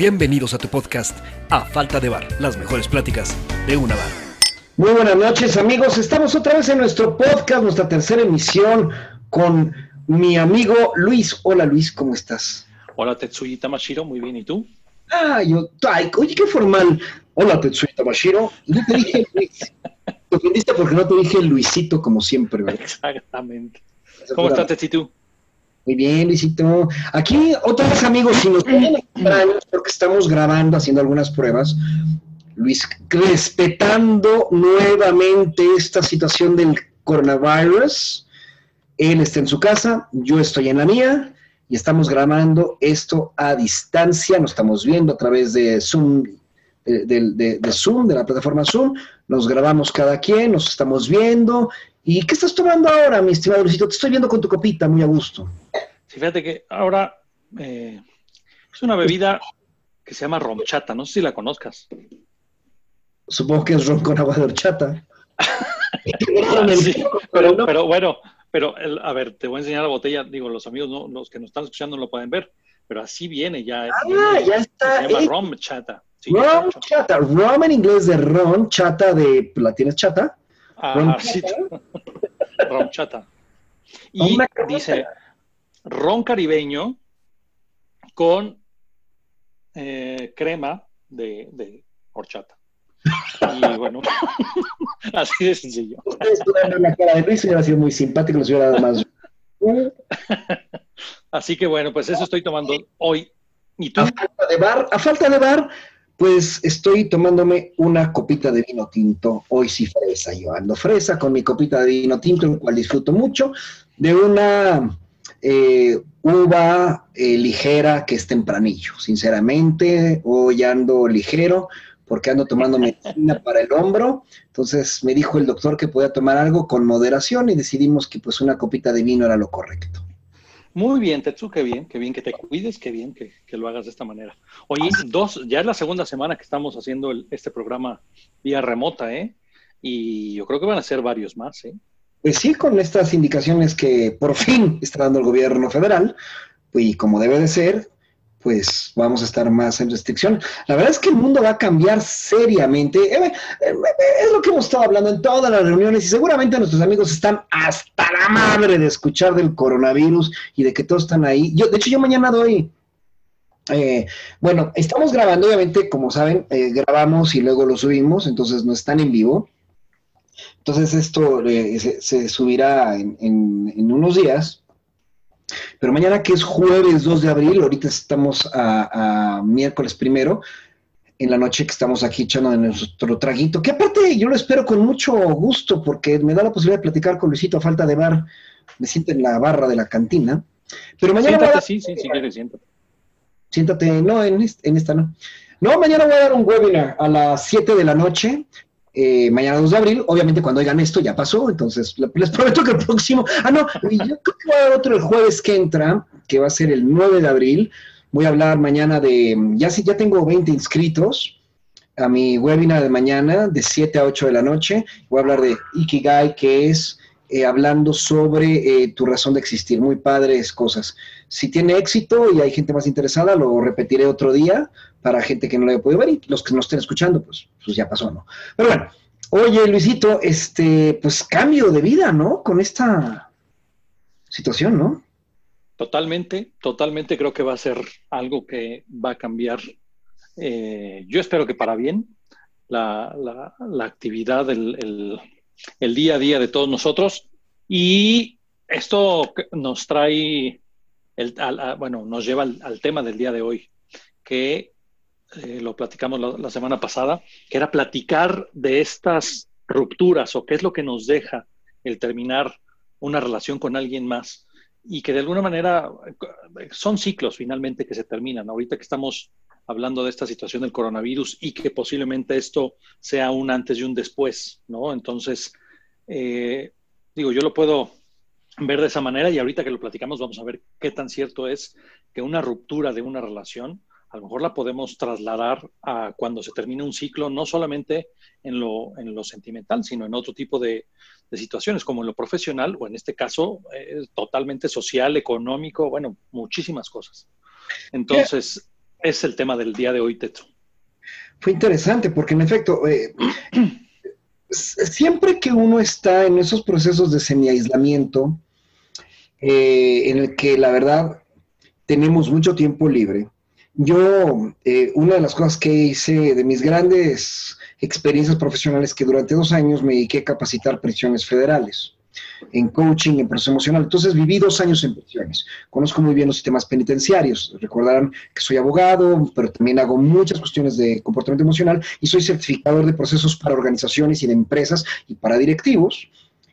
Bienvenidos a tu podcast A Falta de Bar, las mejores pláticas de una bar. Muy buenas noches amigos, estamos otra vez en nuestro podcast, nuestra tercera emisión con mi amigo Luis. Hola Luis, ¿cómo estás? Hola Tetsuyi Tamashiro, muy bien, ¿y tú? Ah, yo, ay, oye, qué formal. Hola Tetsuyi Tamashiro, yo te dije Luis. Te ofendiste porque no te dije Luisito como siempre, ¿verdad? Exactamente. ¿Cómo estás, Tetsuyi? Muy bien, Luisito. Aquí, otra vez, amigos, si nos ven extraños, porque estamos grabando, haciendo algunas pruebas, Luis, respetando nuevamente esta situación del coronavirus. Él está en su casa, yo estoy en la mía y estamos grabando esto a distancia. Nos estamos viendo a través de Zoom, de, de, de Zoom, de la plataforma Zoom. Nos grabamos cada quien, nos estamos viendo ¿Y qué estás tomando ahora, mi estimado Luisito? Te estoy viendo con tu copita, muy a gusto. Sí, fíjate que ahora eh, es una bebida que se llama romchata, no sé si la conozcas. Supongo que es ron con agua de horchata. sí, pero, pero, bueno, pero a ver, te voy a enseñar la botella. Digo, los amigos, no, los que nos están escuchando no lo pueden ver, pero así viene ya. Ah, ya está. Se llama rom chata. Sí, rom chata. Rom en inglés de ron, chata de. ¿La tienes chata? Ah, ron chata. Y dice ron caribeño con eh, crema de, de, horchata. Y bueno, así de sencillo. Ustedes en la cara de Luis hubiera sido muy simpático, nos hubiera dado más. Así que bueno, pues eso estoy tomando hoy. ¿Y tú? A falta de bar, a falta de bar, pues estoy tomándome una copita de vino tinto, hoy sí fresa, yo ando fresa con mi copita de vino tinto, el cual disfruto mucho, de una eh, uva eh, ligera que es tempranillo, sinceramente, hoy ando ligero porque ando tomando medicina para el hombro, entonces me dijo el doctor que podía tomar algo con moderación y decidimos que pues una copita de vino era lo correcto. Muy bien, Tetsu, qué bien, qué bien que te cuides, qué bien que, lo hagas de esta manera. Oye, dos, ya es la segunda semana que estamos haciendo este programa vía remota, ¿eh? Y yo creo que van a ser varios más, ¿eh? Pues sí, con estas indicaciones que por fin está dando el gobierno federal, y como debe de ser, pues vamos a estar más en restricción. La verdad es que el mundo va a cambiar seriamente. Eh, eh, eh, es lo que hemos estado hablando en todas las reuniones y seguramente nuestros amigos están hasta la madre de escuchar del coronavirus y de que todos están ahí. Yo, de hecho, yo mañana doy... bueno, estamos grabando, obviamente, como saben, grabamos y luego lo subimos, entonces no están en vivo. Entonces esto se, subirá en unos días pero mañana que es jueves 2 de abril, ahorita estamos a, miércoles primero, en la noche que estamos aquí echando nuestro traguito, que aparte yo lo espero con mucho gusto porque me da la posibilidad de platicar con Luisito a falta de bar, me siento en la barra de la cantina. Pero mañana... Siéntate, sí, sí, sí, quieres, siéntate. Siéntate, no, en, en esta no. No, mañana voy a dar un webinar a las 7 de la noche eh, mañana 2 de abril. Obviamente, cuando oigan esto ya pasó, entonces les prometo que el próximo. Ah, no, yo creo que voy a dar otro el jueves que entra, que va a ser el 9 de abril. Voy a hablar mañana de. Ya sí, ya tengo 20 inscritos a mi webinar de mañana, de 7 a 8 de la noche. Voy a hablar de Ikigai, que es eh, hablando sobre eh, tu razón de existir. Muy padres cosas. Si tiene éxito y hay gente más interesada, lo repetiré otro día para gente que no lo haya podido ver y los que no estén escuchando, pues, pues ya pasó, ¿no? Pero bueno, oye Luisito, este, pues cambio de vida, ¿no? Con esta situación, ¿no? Totalmente, totalmente creo que va a ser algo que va a cambiar. Eh, yo espero que para bien la, actividad, el, el día a día de todos nosotros. Y esto nos trae, el, bueno, nos lleva al, tema del día de hoy, que eh, lo platicamos la, semana pasada, que era platicar de estas rupturas o qué es lo que nos deja el terminar una relación con alguien más y que de alguna manera son ciclos finalmente que se terminan. Ahorita que estamos hablando de esta situación del coronavirus y que posiblemente esto sea un antes y un después, ¿no? Entonces, eh, digo, yo lo puedo ver de esa manera y ahorita que lo platicamos vamos a ver qué tan cierto es que una ruptura de una relación a lo mejor la podemos trasladar a cuando se termine un ciclo, no solamente en lo, en lo sentimental, sino en otro tipo de, situaciones, como en lo profesional o en este caso eh, totalmente social, económico, bueno, muchísimas cosas. Entonces, es el tema del día de hoy, Teto. Fue interesante porque en efecto, eh, siempre que uno está en esos procesos de semi-aislamiento, eh, en el que la verdad tenemos mucho tiempo libre, yo, eh, una de las cosas que hice de mis grandes experiencias profesionales que durante dos años me dediqué a capacitar prisiones federales en coaching, en proceso emocional. Entonces viví dos años en prisiones. Conozco muy bien los sistemas penitenciarios. Recordarán que soy abogado, pero también hago muchas cuestiones de comportamiento emocional y soy certificador de procesos para organizaciones y de empresas y para directivos.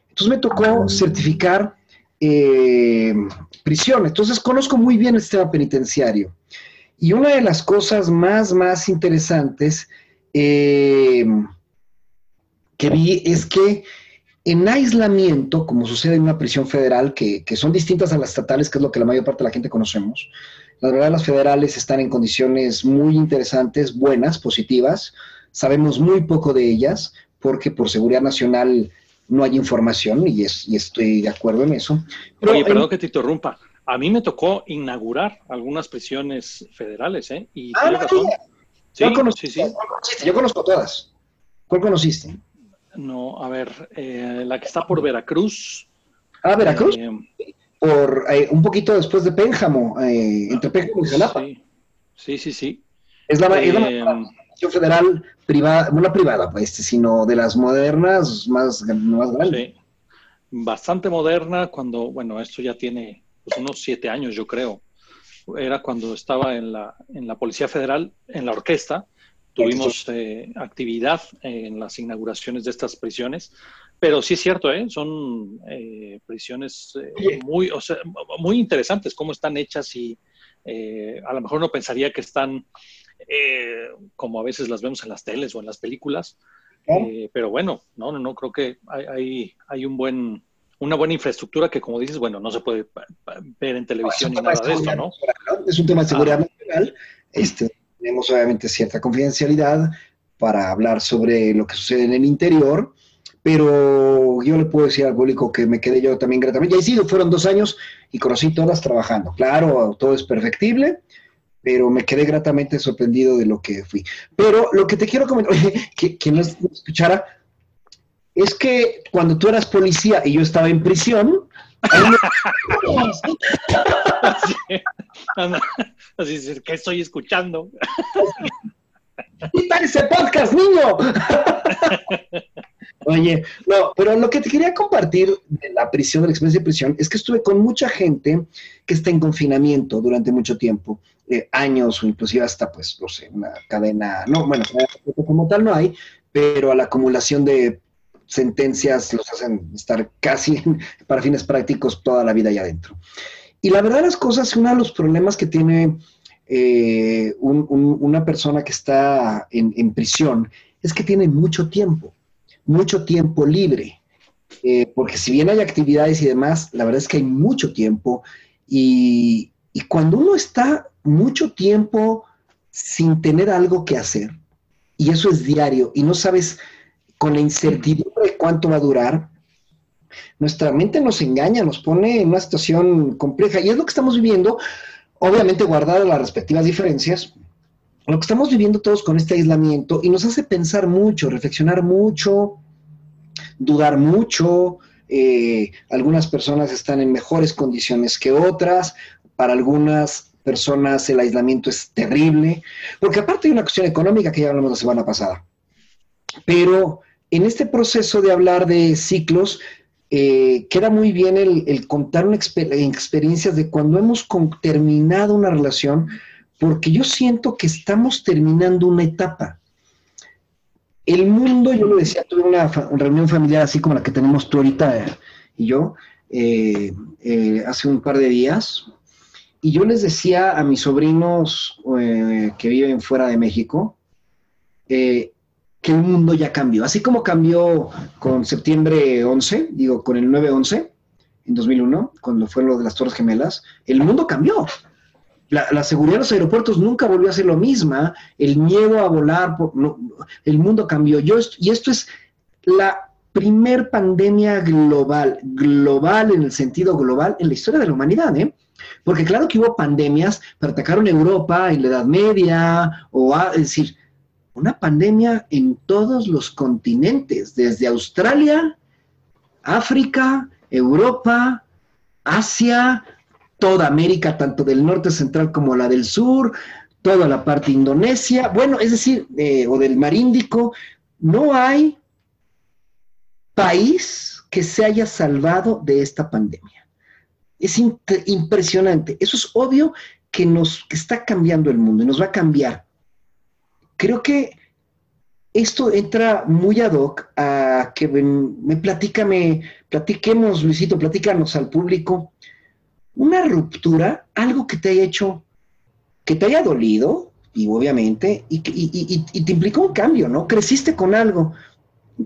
Entonces me tocó certificar eh, prisiones. Entonces conozco muy bien el sistema penitenciario. Y una de las cosas más, más interesantes eh, que vi es que en aislamiento, como sucede en una prisión federal, que, son distintas a las estatales, que es lo que la mayor parte de la gente conocemos, la verdad las federales están en condiciones muy interesantes, buenas, positivas. Sabemos muy poco de ellas porque por seguridad nacional no hay información y, es, y estoy de acuerdo en eso. Oye, perdón que te interrumpa. A mí me tocó inaugurar algunas prisiones federales, ¿eh? Y ah, razón. Sí, sí, sí. Yo conozco todas. ¿Cuál conociste? No, a ver, eh, la que está por Veracruz. Ah, Veracruz. Eh, por eh, un poquito después de Pénjamo, entre Pénjamo y Jalapa. Sí, sí, sí. Es la, es federal privada, no la privada, pues, sino de las modernas más, más grandes. Sí. Bastante moderna cuando, bueno, esto ya tiene pues, unos siete años, yo creo. Era cuando estaba en la, en la Policía Federal, en la orquesta. Tuvimos eh, actividad en las inauguraciones de estas prisiones. Pero sí es cierto, ¿eh? son eh, prisiones muy, o sea, muy interesantes, cómo están hechas y a lo mejor uno pensaría que están como a veces las vemos en las teles o en las películas. pero bueno, no, no, no, creo que hay, hay, hay un buen, una buena infraestructura que, como dices, bueno, no se puede ver en televisión ni nada de esto, ¿no? Es un tema de seguridad nacional. Este, tenemos obviamente cierta confidencialidad para hablar sobre lo que sucede en el interior, pero yo le puedo decir al público que me quedé yo también gratamente. Y sí, fueron dos años y conocí todas trabajando. Claro, todo es perfectible, pero me quedé gratamente sorprendido de lo que fui. Pero lo que te quiero comentar, oye, que, que no escuchara, es que cuando tú eras policía y yo estaba en prisión, así, es que estoy escuchando. ¡Quita ese podcast, niño! Oye, no, pero lo que te quería compartir de la prisión, de la experiencia de prisión, es que estuve con mucha gente que está en confinamiento durante mucho tiempo, eh, años o inclusive hasta, pues, no sé, una cadena, no, bueno, como tal no hay, pero a la acumulación de sentencias los hacen estar casi para fines prácticos toda la vida allá adentro. Y la verdad las cosas, uno de los problemas que tiene eh, una persona que está en, prisión es que tiene mucho tiempo, mucho tiempo libre. Eh, porque si bien hay actividades y demás, la verdad es que hay mucho tiempo y, y cuando uno está mucho tiempo sin tener algo que hacer, y eso es diario, y no sabes con la incertidumbre de cuánto va a durar, nuestra mente nos engaña, nos pone en una situación compleja. Y es lo que estamos viviendo, obviamente guardadas las respectivas diferencias, lo que estamos viviendo todos con este aislamiento y nos hace pensar mucho, reflexionar mucho, dudar mucho. Eh, algunas personas están en mejores condiciones que otras, para algunas personas el aislamiento es terrible, porque aparte hay una cuestión económica que ya hablamos la semana pasada. Pero en este proceso de hablar de ciclos, eh, queda muy bien el, contar una experiencias de cuando hemos terminado una relación, porque yo siento que estamos terminando una etapa. El mundo, yo lo decía, tuve una, reunión familiar así como la que tenemos tú ahorita y yo, eh, eh, hace un par de días, y yo les decía a mis sobrinos que viven fuera de México, que el mundo ya cambió. Así como cambió con septiembre 11, digo, con el 9-11 en 2001, cuando fue lo de las Torres Gemelas, el mundo cambió. La, seguridad de los aeropuertos nunca volvió a ser lo misma, el miedo a volar, el mundo cambió. Yo, y esto es la primer pandemia global, global en el sentido global en la historia de la humanidad. ¿eh? Porque claro que hubo pandemias, pero atacaron Europa en la Edad Media, o a, es decir, una pandemia en todos los continentes, desde Australia, África, Europa, Asia, toda América, tanto del norte central como la del sur, toda la parte Indonesia, bueno, es decir, eh, o del Mar Índico, no hay país que se haya salvado de esta pandemia. Es impresionante. Eso es obvio que nos que está cambiando el mundo y nos va a cambiar. Creo que esto entra muy ad hoc a que me platícame, platiquemos, Luisito, platícanos al público. Una ruptura, algo que te haya hecho, que te haya dolido, y obviamente, y, y, te implicó un cambio, ¿no? Creciste con algo.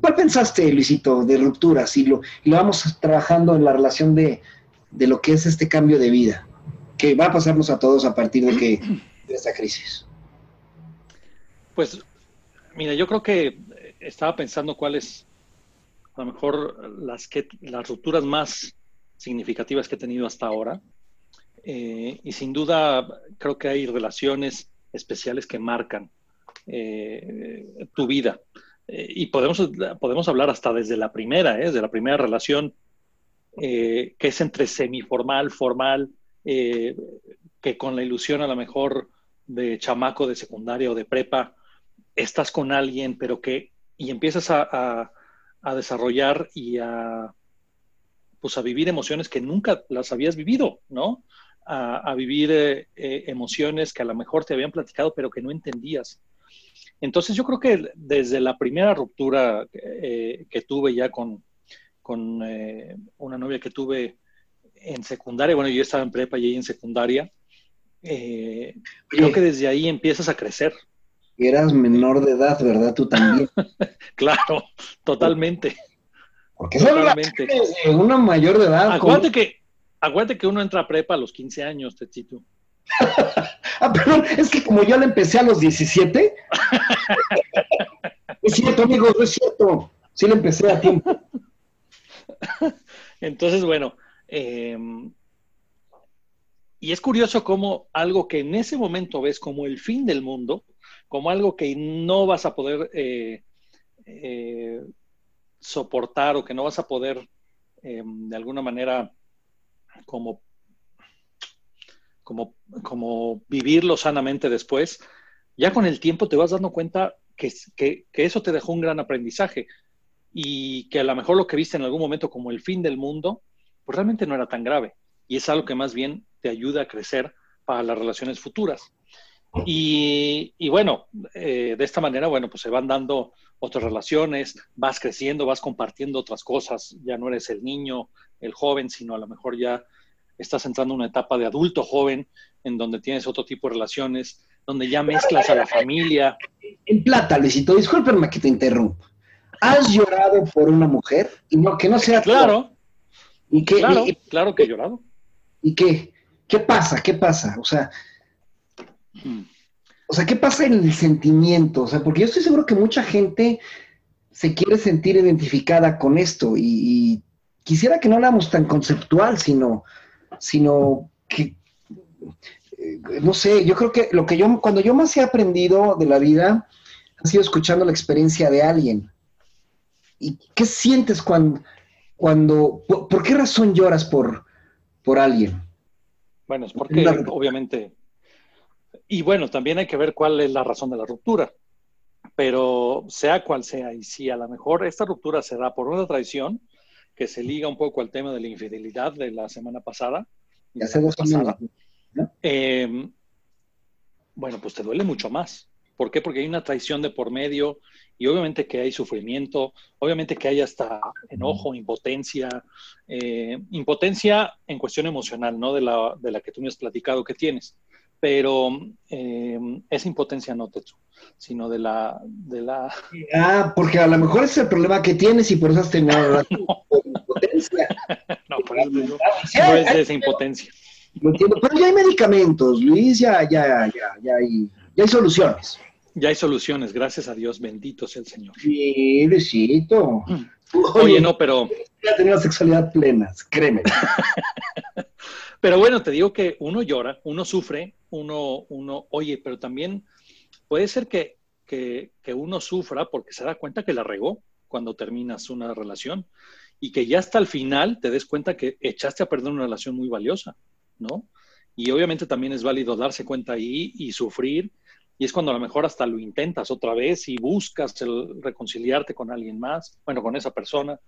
¿Cuál pensaste, Luisito, de rupturas? Y lo, y lo vamos trabajando en la relación de, de lo que es este cambio de vida, que va a pasarnos a todos a partir de, que, de esta crisis. Pues, mira, yo creo que estaba pensando cuáles, a lo mejor, las, rupturas más significativas que he tenido hasta ahora. Eh, y sin duda, creo que hay relaciones especiales que marcan eh, tu vida. Eh, y podemos, podemos hablar hasta desde la primera, desde la primera relación eh, que es entre semiformal, formal, eh, que con la ilusión a lo mejor de chamaco de secundaria o de prepa, estás con alguien, pero que, y empiezas a, desarrollar y a, pues a vivir emociones que nunca las habías vivido, ¿no? A, vivir eh, emociones que a lo mejor te habían platicado, pero que no entendías. Entonces yo creo que desde la primera ruptura que tuve ya con, con eh, una novia que tuve en secundaria, bueno, yo estaba en prepa y ella en secundaria, eh, creo que desde ahí empiezas a crecer. Eras menor de edad, ¿verdad? Tú también. claro, totalmente. Porque totalmente. una mayor de edad. Acuérdate que, acuérdate que uno entra a prepa a los 15 años, Techito. ah, perdón, es que como yo la empecé a los 17. es cierto, amigos, es cierto. Sí la empecé a tiempo. Entonces, bueno, em, y es curioso cómo algo que en ese momento ves como el fin del mundo, como algo que no vas a poder eh, eh, soportar o que no vas a poder em, de alguna manera como, como, como vivirlo sanamente después, ya con el tiempo te vas dando cuenta que, que, eso te dejó un gran aprendizaje y que a lo mejor lo que viste en algún momento como el fin del mundo, pues realmente no era tan grave. Y es algo que más bien te ayuda a crecer para las relaciones futuras. Y, bueno, eh, de esta manera, bueno, pues se van dando otras relaciones, vas creciendo, vas compartiendo otras cosas, ya no eres el niño, el joven, sino a lo mejor ya estás entrando en una etapa de adulto joven, en donde tienes otro tipo de relaciones, donde ya mezclas a la familia. En plata, Luisito, discúlpenme que te interrumpa. ¿Has llorado por una mujer? Y no, que no sea Claro. ¿Y qué, claro, claro que he llorado. ¿Y qué? ¿Qué pasa? ¿Qué pasa? O sea. O sea, ¿qué pasa en el sentimiento? O sea, porque yo estoy seguro que mucha gente se quiere sentir identificada con esto y, quisiera que no hablamos tan conceptual, sino, sino que, eh, no sé, yo creo que lo que yo, cuando yo más he aprendido de la vida ha sido escuchando la experiencia de alguien. ¿Y qué sientes cuando, cuando por, qué razón lloras por, por alguien? Bueno, es porque obviamente, y bueno, también hay que ver cuál es la razón de la ruptura, pero sea cual sea, y si a lo mejor esta ruptura se da por una traición, que se liga un poco al tema de la infidelidad de la semana pasada, hace dos pasada, em, bueno, pues te duele mucho más. ¿Por qué? Porque hay una traición de por medio, y obviamente que hay sufrimiento, obviamente que hay hasta enojo, impotencia, eh, impotencia en cuestión emocional, ¿no? De la, de la que tú me has platicado que tienes, pero eh, esa impotencia no te sino de la, de la... Ah, porque a lo mejor es el problema que tienes y por eso has tenido no. impotencia. no, por eso no, no es de esa impotencia. Lo entiendo, pero ya hay medicamentos, Luis, ya, ya, ya, ya hay, ya hay soluciones. Ya hay soluciones, gracias a Dios, bendito sea el Señor. Sí, besito. Oye, no, pero... Ya tenido sexualidad plena, créeme. Pero bueno, te digo que uno llora, uno sufre, uno, uno, oye, pero también puede ser que, que, que uno sufra porque se da cuenta que la regó cuando terminas una relación y que ya hasta el final te des cuenta que echaste a perder una relación muy valiosa, ¿no? Y obviamente también es válido darse cuenta ahí y sufrir. Y es cuando a lo mejor hasta lo intentas otra vez y buscas el reconciliarte con alguien más, bueno, con esa persona.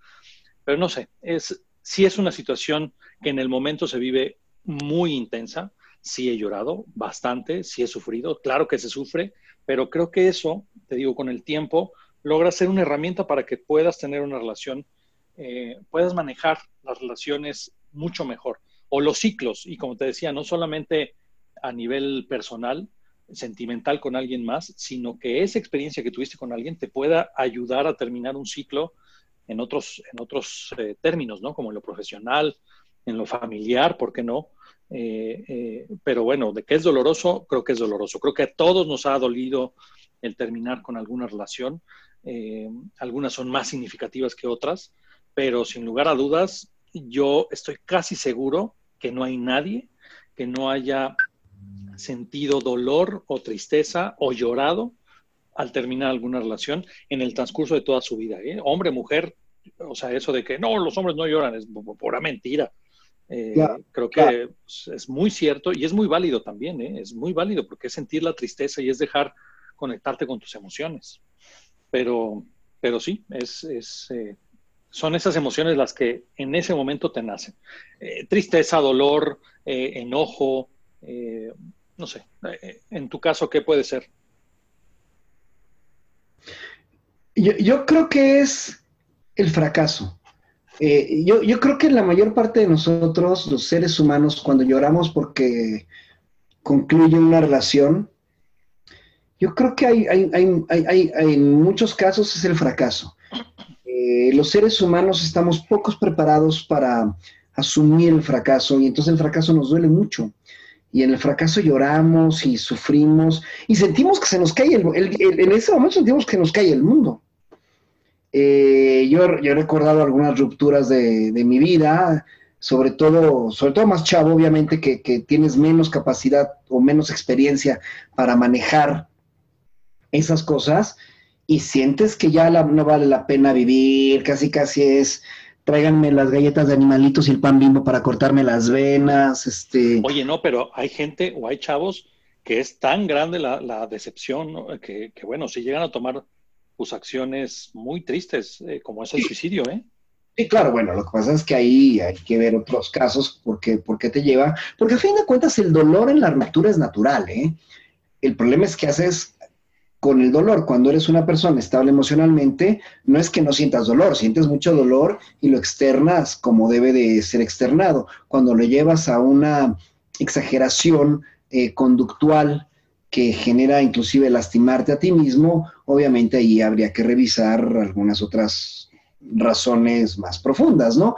Pero no sé, es, sí es una situación que en el momento se vive muy intensa. Sí he llorado bastante, sí he sufrido, claro que se sufre, pero creo que eso, te digo, con el tiempo logra ser una herramienta para que puedas tener una relación eh, puedas manejar las relaciones mucho mejor. O los ciclos, y como te decía, no solamente a nivel personal, sentimental con alguien más, sino que esa experiencia que tuviste con alguien te pueda ayudar a terminar un ciclo en otros, en otros eh, términos, ¿no? Como en lo profesional, en lo familiar, ¿por qué no? Eh, pero bueno, de que es doloroso, creo que es doloroso. Creo que a todos nos ha dolido el terminar con alguna relación. algunas son más significativas que otras, pero sin lugar a dudas, yo estoy casi seguro que no hay nadie que no haya sentido dolor o tristeza o llorado al terminar alguna relación en el transcurso de toda su vida. ¿eh? Hombre, mujer, o sea, eso de que no, los hombres no lloran es pura mentira. Eh, creo que es muy cierto y es muy válido también, ¿eh? es muy válido porque es sentir la tristeza y es dejar conectarte con tus emociones. Pero, pero sí, es, es son esas emociones las que en ese momento te nacen. Eh, tristeza, dolor, eh, enojo, eh, no sé. en tu caso, ¿qué puede ser? Yo, creo que es el fracaso. Yo, yo, creo que la mayor parte de nosotros, los seres humanos, cuando lloramos porque concluye una relación, yo creo que hay, en muchos casos es el fracaso. Eh, los seres humanos estamos pocos preparados para asumir el fracaso y entonces el fracaso nos duele mucho. Y en el fracaso lloramos y sufrimos y sentimos que se nos cae el, en ese momento sentimos que nos cae el mundo. Eh, yo, he recordado algunas rupturas de, mi vida, sobre todo, sobre todo más chavo, obviamente, que, tienes menos capacidad o menos experiencia para manejar esas cosas y sientes que ya no vale la pena vivir, casi casi es tráiganme las galletas de animalitos y el pan bimbo para cortarme las venas, este... Oye, no, pero hay gente o hay chavos que es tan grande la, decepción que, bueno, si llegan a tomar sus acciones muy tristes, eh, como es el suicidio, ¿eh? Sí, claro, bueno, lo que pasa es que ahí hay que ver otros casos, porque, porque te lleva, porque a fin de cuentas el dolor en la ruptura es natural, ¿eh? El problema es que haces con el dolor. Cuando eres una persona estable emocionalmente, no es que no sientas dolor, sientes mucho dolor y lo externas como debe de ser externado. Cuando lo llevas a una exageración eh, conductual que genera inclusive lastimarte a ti mismo, obviamente ahí habría que revisar algunas otras razones más profundas, ¿no?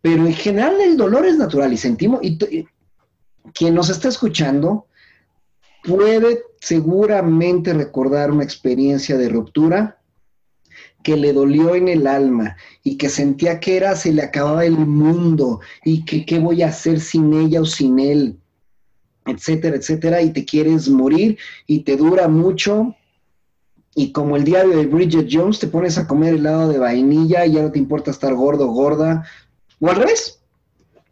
Pero en general el dolor es natural y sentimos, y quien nos está escuchando, puede seguramente recordar una experiencia de ruptura que le dolió en el alma y que sentía que era, se le acababa el mundo y que qué voy a hacer sin ella o sin él, etcétera, etcétera, y te quieres morir y te dura mucho. Y como el diario de Bridget Jones, te pones a comer helado de vainilla y ya no te importa estar gordo o gorda, o al revés,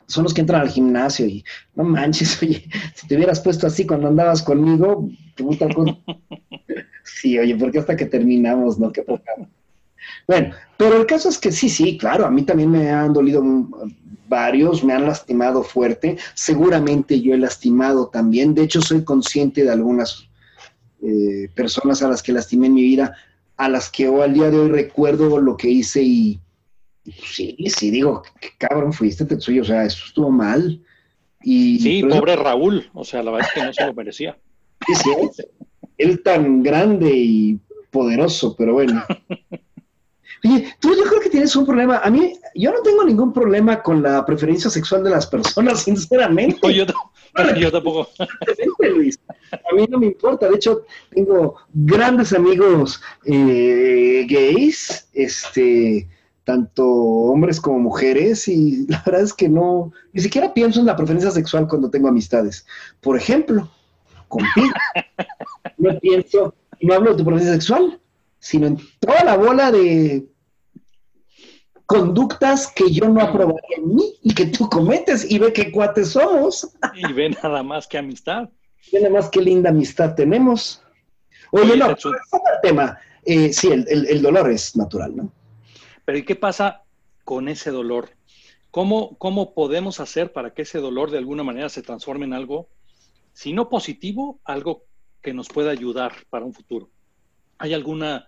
son los que entran al gimnasio y no manches, oye, si te hubieras puesto así cuando andabas conmigo, te gusta Sí, oye, porque hasta que terminamos, ¿no? Qué poca. Bueno, pero el caso es que sí, sí, claro, a mí también me han dolido varios, me han lastimado fuerte, seguramente yo he lastimado también, de hecho soy consciente de algunas eh, personas a las que lastimé en mi vida, a las que hoy al día de hoy recuerdo lo que hice y, Sí, sí, digo, qué cabrón fuiste, Tetsuya, o sea, eso estuvo mal. Y, sí, pobre Raúl, o sea, la verdad es que no se lo merecía. Sí, sí, él tan grande y poderoso, pero bueno. Oye, tú yo creo que tienes un problema. A mí, yo no tengo ningún problema con la preferencia sexual de las personas, sinceramente. yo, yo, tampoco. Luis. A mí no me importa. De hecho, tengo grandes amigos eh, gays, este, tanto hombres como mujeres, y la verdad es que no, ni siquiera pienso en la preferencia sexual cuando tengo amistades. Por ejemplo, contigo. no pienso, no hablo de tu preferencia sexual, sino en toda la bola de conductas que yo no aprobaría en mí y que tú cometes y ve qué cuates somos. Y ve nada más que amistad. Ve nada más qué linda amistad tenemos. Oye, no, es tema. Eh, sí, el, dolor es natural, ¿no? Pero ¿y qué pasa con ese dolor? ¿Cómo, ¿Cómo podemos hacer para que ese dolor de alguna manera se transforme en algo, si no positivo, algo que nos pueda ayudar para un futuro? ¿Hay alguna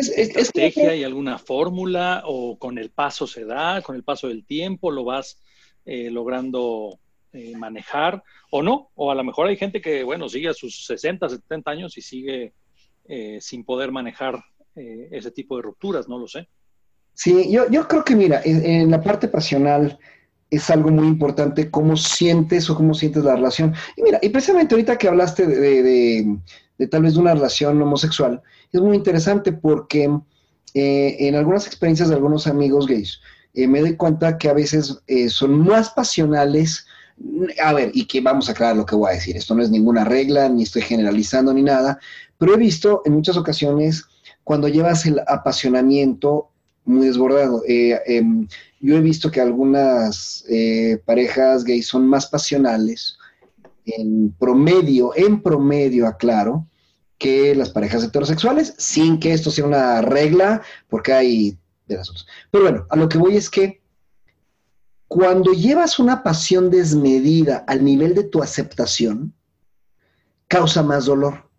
estrategia, hay alguna fórmula o con el paso se da, con el paso del tiempo lo vas eh, logrando eh, manejar o no? O a lo mejor hay gente que, bueno, sigue a sus 60, 70 años y sigue eh, sin poder manejar ese tipo de rupturas, no lo sé. Sí, yo, yo creo que mira, en, la parte pasional es algo muy importante cómo sientes o cómo sientes la relación. Y mira, y precisamente ahorita que hablaste de, de tal vez de una relación homosexual, es muy interesante porque eh, en algunas experiencias de algunos amigos gays, eh, me doy cuenta que a veces eh, son más pasionales. A ver, y que vamos a aclarar lo que voy a decir. Esto no es ninguna regla, ni estoy generalizando ni nada, pero he visto en muchas ocasiones cuando llevas el apasionamiento muy desbordado. Em, yo he visto que algunas parejas gays son más pasionales, en promedio, en promedio, aclaro, que las parejas heterosexuales, sin que esto sea una regla, porque hay de las otras. Pero bueno, a lo que voy es que cuando llevas una pasión desmedida al nivel de tu aceptación, causa más dolor.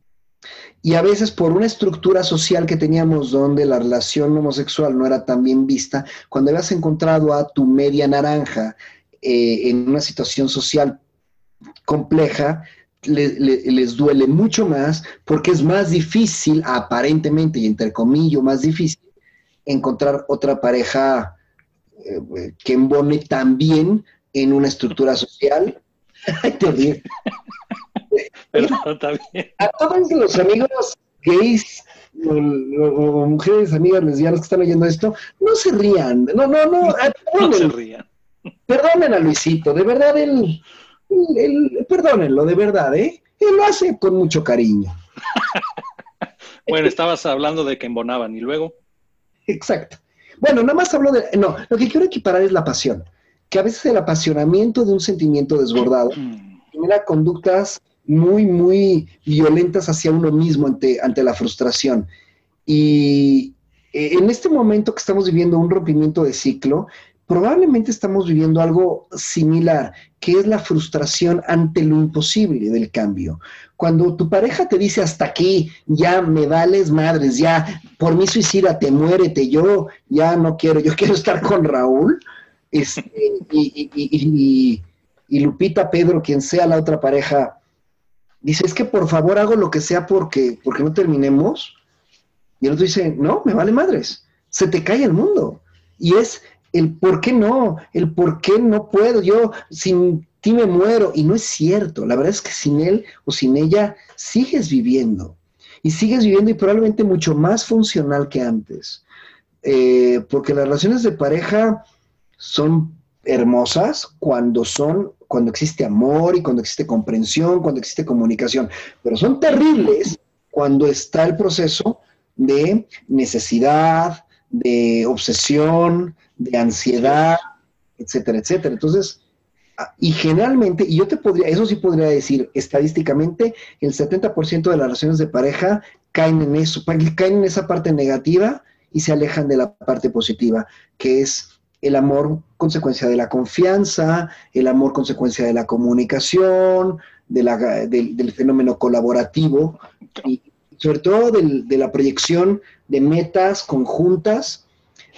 Y a veces por una estructura social que teníamos donde la relación homosexual no era tan bien vista, cuando habías encontrado a tu media naranja eh, en una situación social compleja, les duele mucho más porque es más difícil, aparentemente y entre comillas, más difícil encontrar otra pareja eh, que embone también en una estructura social. A todos los amigos gays o, mujeres amigas lesbianas que están oyendo esto, no se rían. No, no, no. no se rían. Perdonen a Luisito, de verdad él perdónenlo, de verdad, ¿eh? Él lo hace con mucho cariño. bueno, estabas hablando de que embonaban y luego. Exacto. Bueno, nada más hablo de. No, lo que quiero equiparar es la pasión. Que a veces el apasionamiento de un sentimiento desbordado mm. genera conductas muy, muy violentas hacia uno mismo ante, ante la frustración. Y eh, en este momento que estamos viviendo un rompimiento de ciclo, probablemente estamos viviendo algo similar, que es la frustración ante lo imposible del cambio. Cuando tu pareja te dice hasta aquí, ya me vales madres, ya por mí suicídate, muérete, yo ya no quiero, yo quiero estar con Raúl, este, y, y, Lupita, Pedro, quien sea la otra pareja, dice, es que por favor hago lo que sea porque, porque no terminemos. Y el otro dice, no, me vale madres, se te cae el mundo. Y es el por qué no, el por qué no puedo, yo sin ti me muero. Y no es cierto, la verdad es que sin él o sin ella sigues viviendo. Y sigues viviendo y probablemente mucho más funcional que antes. Eh, porque las relaciones de pareja son hermosas cuando son, cuando existe amor y cuando existe comprensión, cuando existe comunicación, pero son terribles cuando está el proceso de necesidad, de obsesión, de ansiedad, etcétera, etcétera. Entonces, ah, y generalmente, y yo te podría, eso sí podría decir, estadísticamente, el 70% de las relaciones de pareja caen en eso, caen en esa parte negativa y se alejan de la parte positiva, que es el amor consecuencia de la confianza, el amor consecuencia de la comunicación, de la, del, fenómeno colaborativo y sobre todo de la proyección de metas conjuntas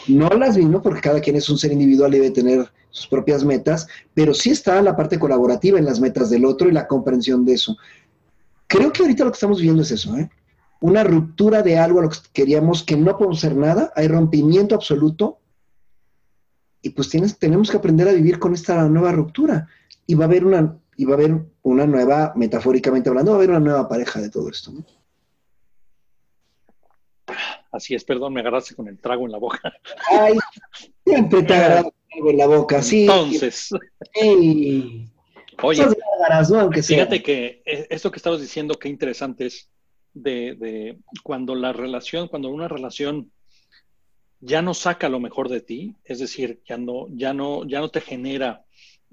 no las mismo porque cada quien es un ser individual y debe tener sus propias metas, pero sí está la parte colaborativa en las metas del otro y la comprensión de eso. Creo que ahorita lo que estamos viendo es eso, ¿eh? Una ruptura de algo a lo que queríamos que no podemos hacer nada, hay rompimiento absoluto y pues tienes, tenemos que aprender a vivir con esta nueva ruptura y va a haber una, y va a haber una nueva, metafóricamente hablando, va a haber una nueva pareja de todo esto, ¿no? Así es, perdón, me agarraste con el trago en la boca. Ay, siempre te agarras algo en la boca, sí. Entonces, oye, esas gárgaras, ¿no? Aunque sea. fíjate que eh, esto que estabas diciendo, qué interesante es de, de cuando la relación, cuando una relación ya no saca lo mejor de ti, es decir, ya no, ya no, ya no te genera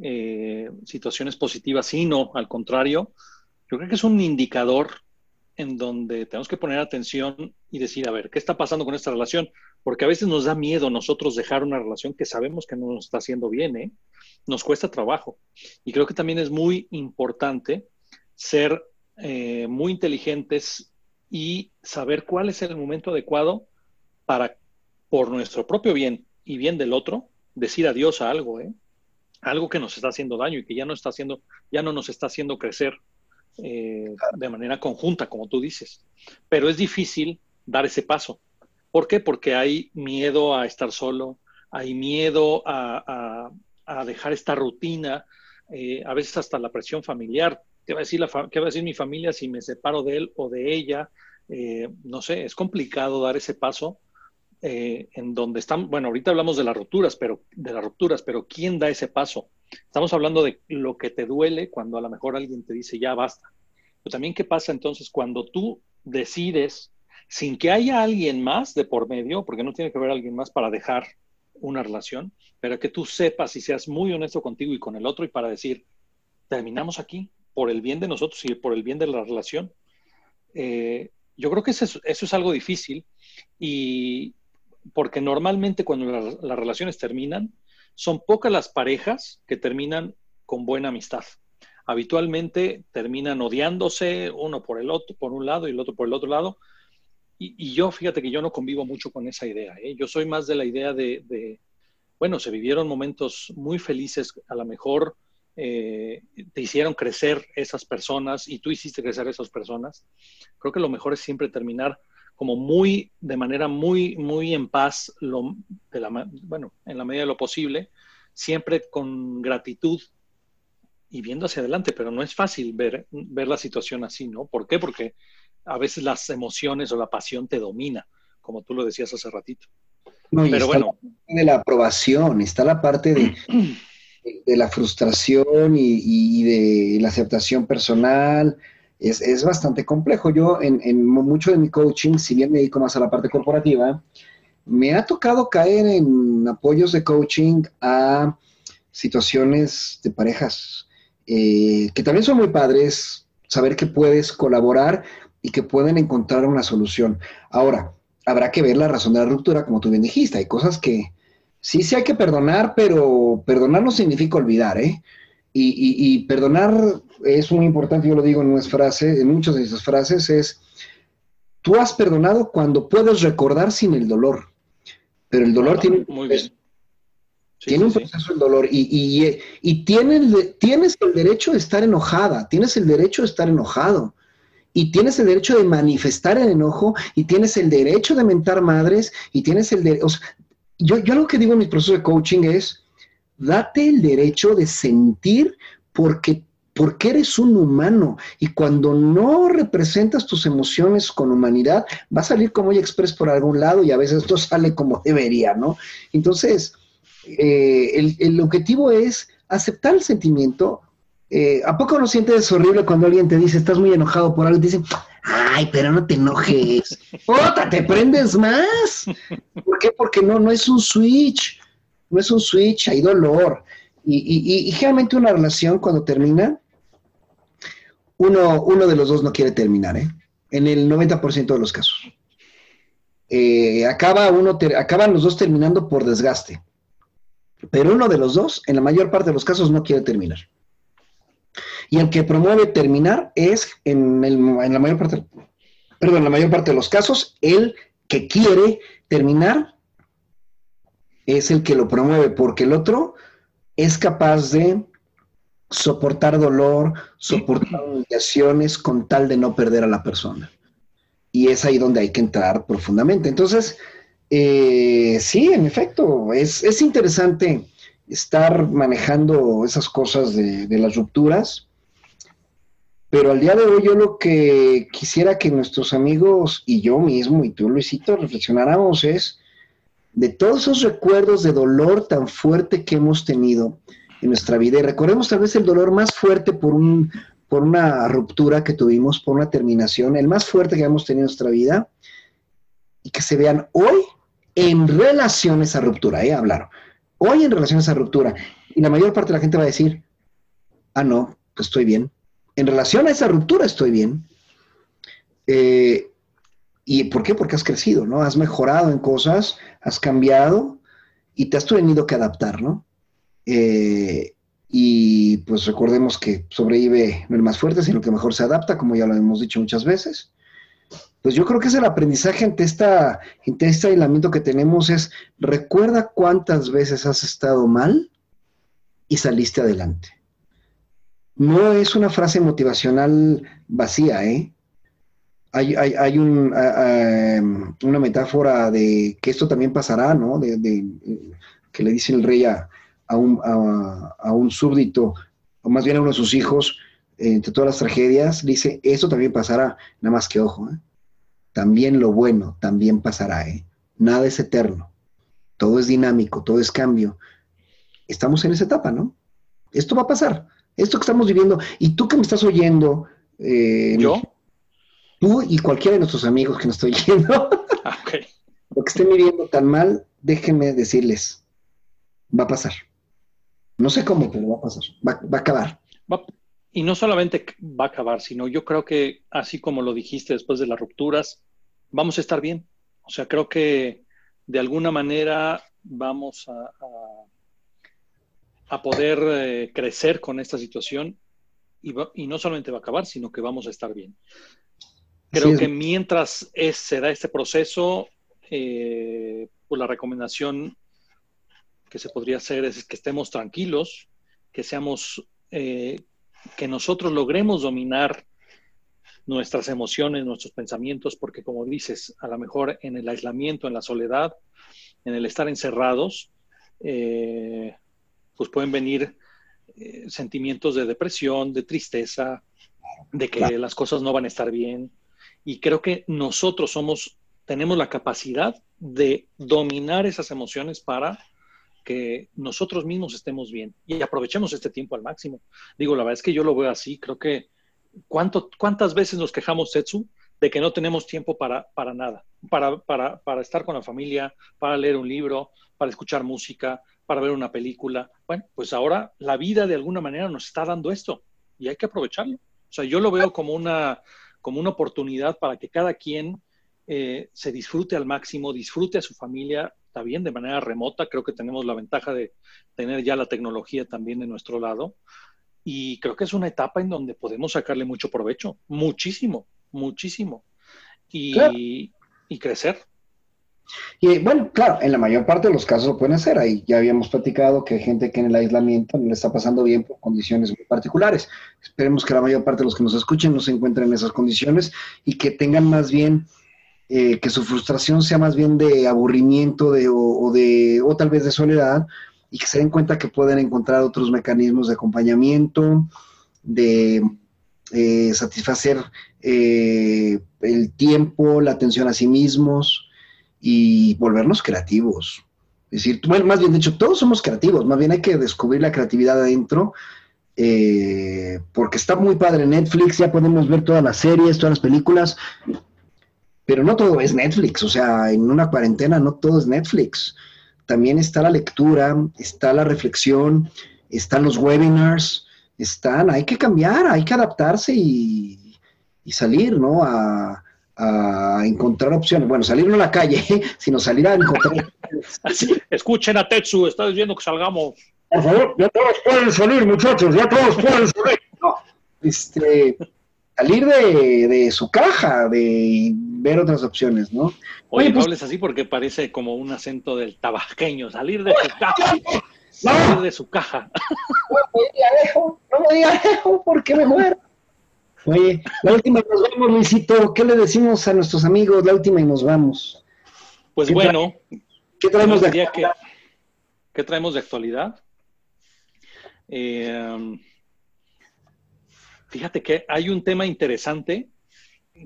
eh, situaciones positivas, sino al contrario, yo creo que es un indicador en donde tenemos que poner atención y decir, a ver, ¿qué está pasando con esta relación? Porque a veces nos da miedo nosotros dejar una relación que sabemos que no nos está haciendo bien, ¿eh? Nos cuesta trabajo. Y creo que también es muy importante ser eh, muy inteligentes y saber cuál es el momento adecuado para, por nuestro propio bien y bien del otro, decir adiós a algo, ¿eh? Algo que nos está haciendo daño y que ya no está haciendo, ya no nos está haciendo crecer eh, de manera conjunta, como tú dices. Pero es difícil dar ese paso. ¿Por qué? Porque hay miedo a estar solo, hay miedo a, a- a dejar esta rutina, eh, a veces hasta la presión familiar. ¿Qué va a decir, la fa- qué va a decir mi familia si me separo de él o de ella? Eh, no sé, es complicado dar ese paso eh, en donde están, bueno, ahorita hablamos de las rupturas, pero de las rupturas, pero ¿quién da ese paso? Estamos hablando de lo que te duele cuando a lo mejor alguien te dice ya basta. Pero también qué pasa entonces cuando tú decides, sin que haya alguien más de por medio, porque no tiene que haber alguien más para dejar una relación, pero que tú sepas y seas muy honesto contigo y con el otro y para decir, terminamos aquí por el bien de nosotros y por el bien de la relación. Eh, yo creo que eso es, eso es algo difícil y porque normalmente cuando la- las relaciones terminan, son pocas las parejas que terminan con buena amistad. Habitualmente terminan odiándose uno por el otro, por un lado y el otro por el otro lado. Y, yo, fíjate que yo no convivo mucho con esa idea. ¿eh? Yo soy más de la idea de, de, bueno, se vivieron momentos muy felices, a lo mejor eh, te hicieron crecer esas personas y tú hiciste crecer esas personas. Creo que lo mejor es siempre terminar como muy, de manera muy, muy en paz, lo, de la, bueno, en la medida de lo posible, siempre con gratitud y viendo hacia adelante, pero no es fácil ver, ver la situación así, ¿no? ¿Por qué? Porque a veces las emociones o la pasión te domina, como tú lo decías hace ratito. No, y Pero está bueno, la parte de la aprobación, está la parte de, de la frustración y, y de la aceptación personal. Es, es bastante complejo. Yo, en, mucho de mi coaching, si bien me dedico más a la parte corporativa, me ha tocado caer en apoyos de coaching a situaciones de parejas, eh, que también son muy padres, saber que puedes colaborar y que pueden encontrar una solución. Ahora, habrá que ver la razón de la ruptura, como tú bien dijiste. Hay cosas que sí, sí hay que perdonar, pero perdonar no significa olvidar, ¿eh? Y, y- y perdonar es muy importante, yo lo digo en unas frases, en muchas de esas frases, es, tú has perdonado cuando puedes recordar sin el dolor, pero el dolor Ah, tiene un muy proceso, bien. Sí, tiene un sí. proceso el dolor y, y, tienes, tienes el derecho de estar enojada, tienes el derecho de estar enojado y tienes el derecho de manifestar el enojo y tienes el derecho de mentar madres y tienes el derecho, yo, yo lo que digo en mi proceso de coaching es, date el derecho de sentir porque, porque eres un humano y cuando no representas tus emociones con humanidad, va a salir como ella express por algún lado y a veces no sale como debería, ¿no? Entonces, eh, el, el objetivo es aceptar el sentimiento. Eh, ¿A poco no sientes horrible cuando alguien te dice, estás muy enojado por algo y te dicen, ay, pero no te enojes? ¡Ota, te prendes más! ¿Por qué? Porque no, no es un switch, no es un switch, hay dolor. Y, generalmente una relación cuando termina, uno, uno de los dos no quiere terminar, ¿eh? En el 90% de los casos. Eh, acaba uno, acaban los dos terminando por desgaste. Pero uno de los dos, en la mayor parte de los casos, no quiere terminar. Y el que promueve terminar es, en, el- en la mayor parte, en la mayor parte de los casos, el que quiere terminar es el que lo promueve, porque el otro es capaz de soportar dolor, soportar humillaciones con tal de no perder a la persona. Y es ahí donde hay que entrar profundamente. Entonces, eh, sí, en efecto, es, es interesante estar manejando esas cosas de, de las rupturas. Pero al día de hoy yo lo que quisiera que nuestros amigos y yo mismo y tú, Luisito, reflexionáramos es de todos esos recuerdos de dolor tan fuerte que hemos tenido en nuestra vida. Y recordemos tal vez el dolor más fuerte por, un, por una ruptura que tuvimos, por una terminación, el más fuerte que hemos tenido en nuestra vida, y que se vean hoy en relación a esa ruptura, ¿eh? Hablaron. Hoy en relación a esa ruptura. Y la mayor parte de la gente va a decir, ah, no, pues estoy bien. En relación a esa ruptura estoy bien. Eh, ¿Y por qué? Porque has crecido, ¿no? Has mejorado en cosas, has cambiado y te has tenido que adaptar, ¿no? Eh, y pues recordemos que sobrevive no el más fuerte, sino que mejor se adapta, como ya lo hemos dicho muchas veces. Pues yo creo que es el aprendizaje ante, esta, ante este aislamiento que tenemos es, recuerda cuántas veces has estado mal y saliste adelante. No es una frase motivacional vacía, ¿eh? Hay, hay, hay un, em, una metáfora de que esto también pasará, ¿no? De, que le dice el rey a, un, a, un, súbdito, o más bien a uno de sus hijos, entre todas las tragedias, dice, esto también pasará, nada más que ojo, ¿eh? también lo bueno también pasará, ¿eh? nada es eterno, todo es dinámico, todo es cambio. Estamos en esa etapa, ¿no? Esto va a pasar, esto que estamos viviendo, y tú que me estás oyendo, eh, ¿yo? Tú y cualquiera de nuestros amigos que nos estoy yendo, ah, lo que estén viviendo tan mal, déjenme decirles, va a pasar. No sé cómo, pero va a pasar, va, a acabar. y no solamente va a acabar, sino yo creo que, así como lo dijiste después de las rupturas, vamos a estar bien. O sea, creo que de alguna manera vamos a, a, poder eh, crecer con esta situación y, y, no solamente va a acabar, sino que vamos a estar bien. Creo que mientras es, se da este proceso, eh, pues la recomendación que se podría hacer es que estemos tranquilos, que seamos, eh, que nosotros logremos dominar nuestras emociones, nuestros pensamientos, porque como dices, a lo mejor en el aislamiento, en la soledad, en el estar encerrados, eh, pues pueden venir sentimientos de depresión, de tristeza, de que las cosas no van a estar bien, y creo que nosotros somos, tenemos la capacidad de dominar esas emociones para que nosotros mismos estemos bien y aprovechemos este tiempo al máximo. Digo, la verdad es que yo lo veo así, creo que ¿cuánto, ¿cuántas veces nos quejamos, Setsu, de que no tenemos tiempo para, para nada, para, para, para estar con la familia, para leer un libro, para escuchar música, para ver una película? Bueno, pues ahora la vida de alguna manera nos está dando esto y hay que aprovecharlo. O sea, yo lo veo como una, como una oportunidad para que cada quien eh, se disfrute al máximo, disfrute a su familia, bien, de manera remota. Creo que tenemos la ventaja de tener ya la tecnología también de nuestro lado. Y creo que es una etapa en donde podemos sacarle mucho provecho, muchísimo, muchísimo. Y, y crecer. Y bueno, claro, en la mayor parte de los casos lo pueden hacer. Ahí ya habíamos platicado que hay gente que en el aislamiento no le está pasando bien por condiciones muy particulares. Esperemos que la mayor parte de los que nos escuchen no se encuentren en esas condiciones y que tengan más bien, eh, que su frustración sea más bien de aburrimiento de, o, de, o tal vez de soledad y que se den cuenta que pueden encontrar otros mecanismos de acompañamiento, de eh, satisfacer eh, el tiempo, la atención a sí mismos y volvernos creativos. Es decir, bueno, más bien dicho, todos somos creativos, más bien hay que descubrir la creatividad adentro, eh, porque está muy padre Netflix, ya podemos ver todas las series, todas las películas, pero no todo es Netflix, o sea, en una cuarentena no todo es Netflix. También está la lectura, está la reflexión, están los webinars, están, hay que cambiar, hay que adaptarse y, y salir, ¿no? A, a encontrar opciones. Bueno, salir no a la calle, sino salir a encontrar. Escuchen a Tetsu, está diciendo que salgamos. Por favor, ya todos pueden salir, muchachos, ya todos pueden salir. No, este, salir de, su caja, de ver otras opciones, ¿no? Oye, no pues hables así porque parece como un acento del tabasqueño, salir de su caja. Salir de su caja. No me diga no me diga porque me muero. Oye, la última y nos vamos, Luisito. ¿Qué le decimos a nuestros amigos? La última y nos vamos. Pues bueno. ¿Qué traemos de actualidad? ¿Qué traemos de actualidad? Eh, Fíjate que hay un tema interesante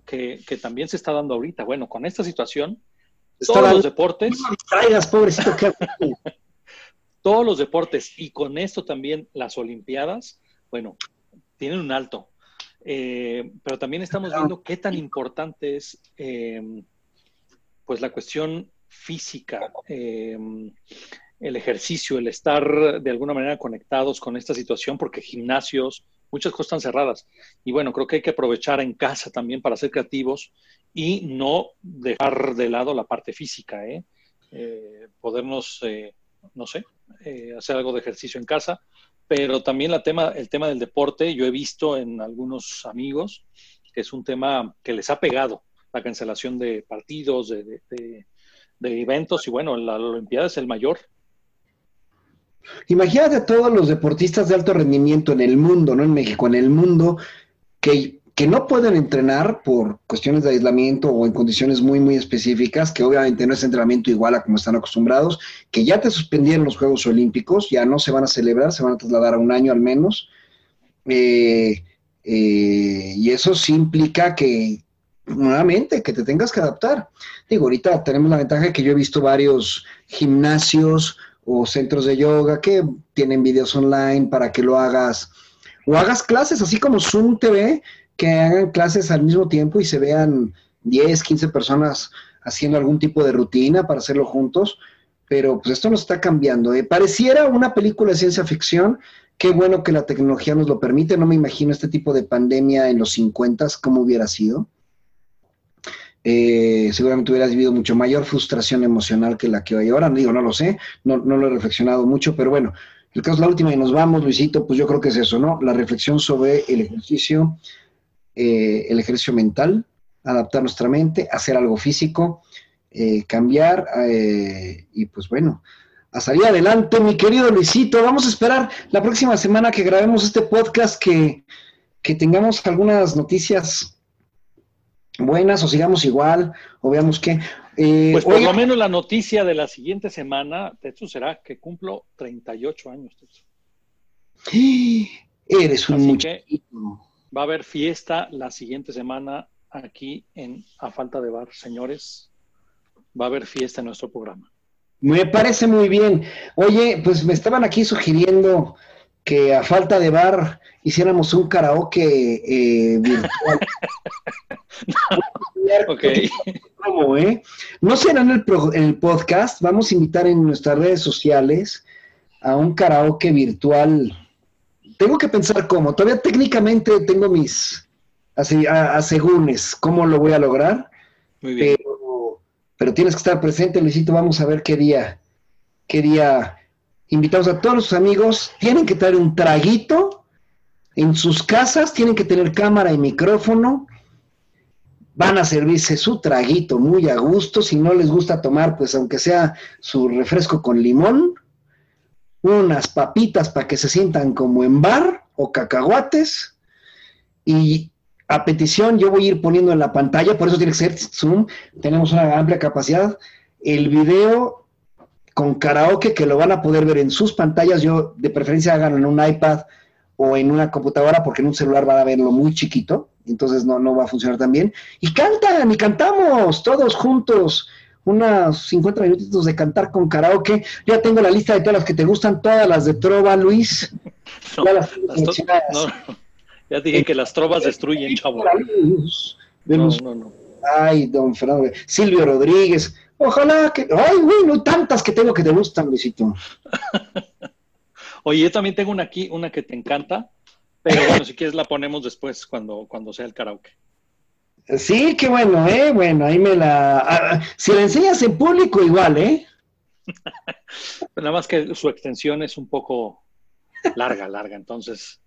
que, también se está dando ahorita. Bueno, con esta situación, todos los deportes. traigas, pobrecito, todos los deportes y con esto también las Olimpiadas, bueno, tienen un alto. Eh, pero también estamos viendo qué tan importante es em, pues la cuestión física, em, el ejercicio, el estar de alguna manera conectados con esta situación, porque gimnasios, muchas cosas están cerradas. Y bueno, creo que hay que aprovechar en casa también para ser creativos y no dejar de lado la parte física, ¿eh? eh podernos, eh, no sé, eh, hacer algo de ejercicio en casa, pero también la tema, el tema del deporte, yo he visto en algunos amigos que es un tema que les ha pegado la cancelación de partidos, de, de eventos, y bueno, la Olimpiada es el mayor. Imagínate a todos los deportistas de alto rendimiento en el mundo, no en México, en el mundo, que, que no pueden entrenar por cuestiones de aislamiento o en condiciones muy, muy específicas, que obviamente no es entrenamiento igual a como están acostumbrados, que ya te suspendieron los Juegos Olímpicos, ya no se van a celebrar, se van a trasladar a un año al menos. Eh, eh, y eso sí implica que, nuevamente, que te tengas que adaptar. Digo, ahorita tenemos la ventaja de que yo he visto varios gimnasios, o centros de yoga que tienen videos online para que lo hagas o hagas clases, así como Zoom TV, que hagan clases al mismo tiempo y se vean 10, 15 personas haciendo algún tipo de rutina para hacerlo juntos, pero pues esto nos está cambiando. ¿eh? Pareciera una película de ciencia ficción, qué bueno que la tecnología nos lo permite, no me imagino este tipo de pandemia en los 50, cómo hubiera sido. Eh, seguramente hubieras vivido mucho mayor frustración emocional que la que hay ahora. Digo, no lo sé, no, no lo he reflexionado mucho, pero bueno, el caso es la última y nos vamos, Luisito, pues yo creo que es eso, ¿no? La reflexión sobre el ejercicio, eh, el ejercicio mental, adaptar nuestra mente, hacer algo físico, eh, cambiar y pues bueno, a salir adelante, mi querido Luisito. Vamos a esperar la próxima semana que grabemos este podcast que, que tengamos algunas noticias buenas o sigamos igual o veamos qué. Eh, pues por lo menos la noticia de la siguiente semana, Tetsu, será que cumplo 38 años. Eres un muchachito. Va a haber fiesta la siguiente semana aquí en A Falta de Bar, señores. Va a haber fiesta en nuestro programa. Me parece muy bien. Oye, pues me estaban aquí sugiriendo que a falta de bar hiciéramos un karaoke eh, virtual. ok. ¿Cómo, eh? No será en el, el, podcast, vamos a invitar en nuestras redes sociales a un karaoke virtual. Tengo que pensar cómo. Todavía técnicamente tengo mis así, asegúnes cómo lo voy a lograr. Muy bien. Pero, pero tienes que estar presente, Luisito. Vamos a ver qué día, qué día invitados a todos sus amigos, tienen que traer un traguito en sus casas, tienen que tener cámara y micrófono, van a servirse su traguito muy a gusto, si no les gusta tomar, pues aunque sea su refresco con limón, unas papitas para que se sientan como en bar o cacahuates, y a petición yo voy a ir poniendo en la pantalla, por eso tiene que ser Zoom, tenemos una amplia capacidad, el video con karaoke que lo van a poder ver en sus pantallas. Yo de preferencia hagan en un iPad o en una computadora porque en un celular van a verlo muy chiquito, entonces no, no va a funcionar tan bien. Y cantan y cantamos todos juntos unos 50 minutitos de cantar con karaoke. Ya tengo la lista de todas las que te gustan, todas las de trova, Luis. ya, las ya dije que las trovas destruyen, chavo. No, no, no. Ay, don Fernando. Silvio Rodríguez. Ojalá que. Ay, güey, no tantas que tengo que te gustan, Luisito. Oye, yo también tengo una aquí, una que te encanta, pero bueno, si quieres la ponemos después cuando, cuando sea el karaoke. Sí, qué bueno, ¿eh? Bueno, ahí me la. Ah, si la enseñas en público, igual, ¿eh? Nada más que su extensión es un poco larga, larga, entonces.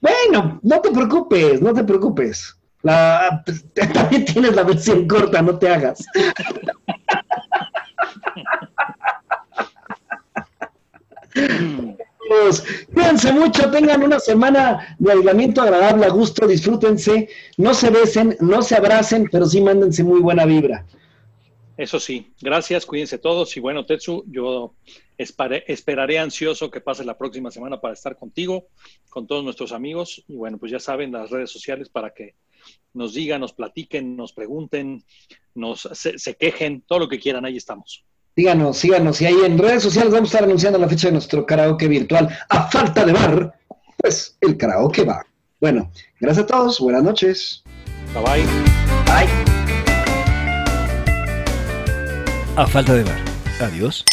Bueno, no te preocupes, no te preocupes. La, también tienes la versión corta, no te hagas. Cuídense mucho, tengan una semana de aislamiento agradable, a gusto, disfrútense, no se besen, no se abracen, pero sí mándense muy buena vibra. Eso sí, gracias, cuídense todos y bueno, Tetsu, yo esperaré ansioso que pase la próxima semana para estar contigo, con todos nuestros amigos y bueno, pues ya saben las redes sociales para que nos digan, nos platiquen, nos pregunten, nos se, quejen, todo lo que quieran, ahí estamos. Díganos, síganos y ahí en redes sociales vamos a estar anunciando la fecha de nuestro karaoke virtual. A falta de bar, pues el karaoke va. Bueno, gracias a todos, buenas noches. Bye bye. Bye. A falta de bar. Adiós.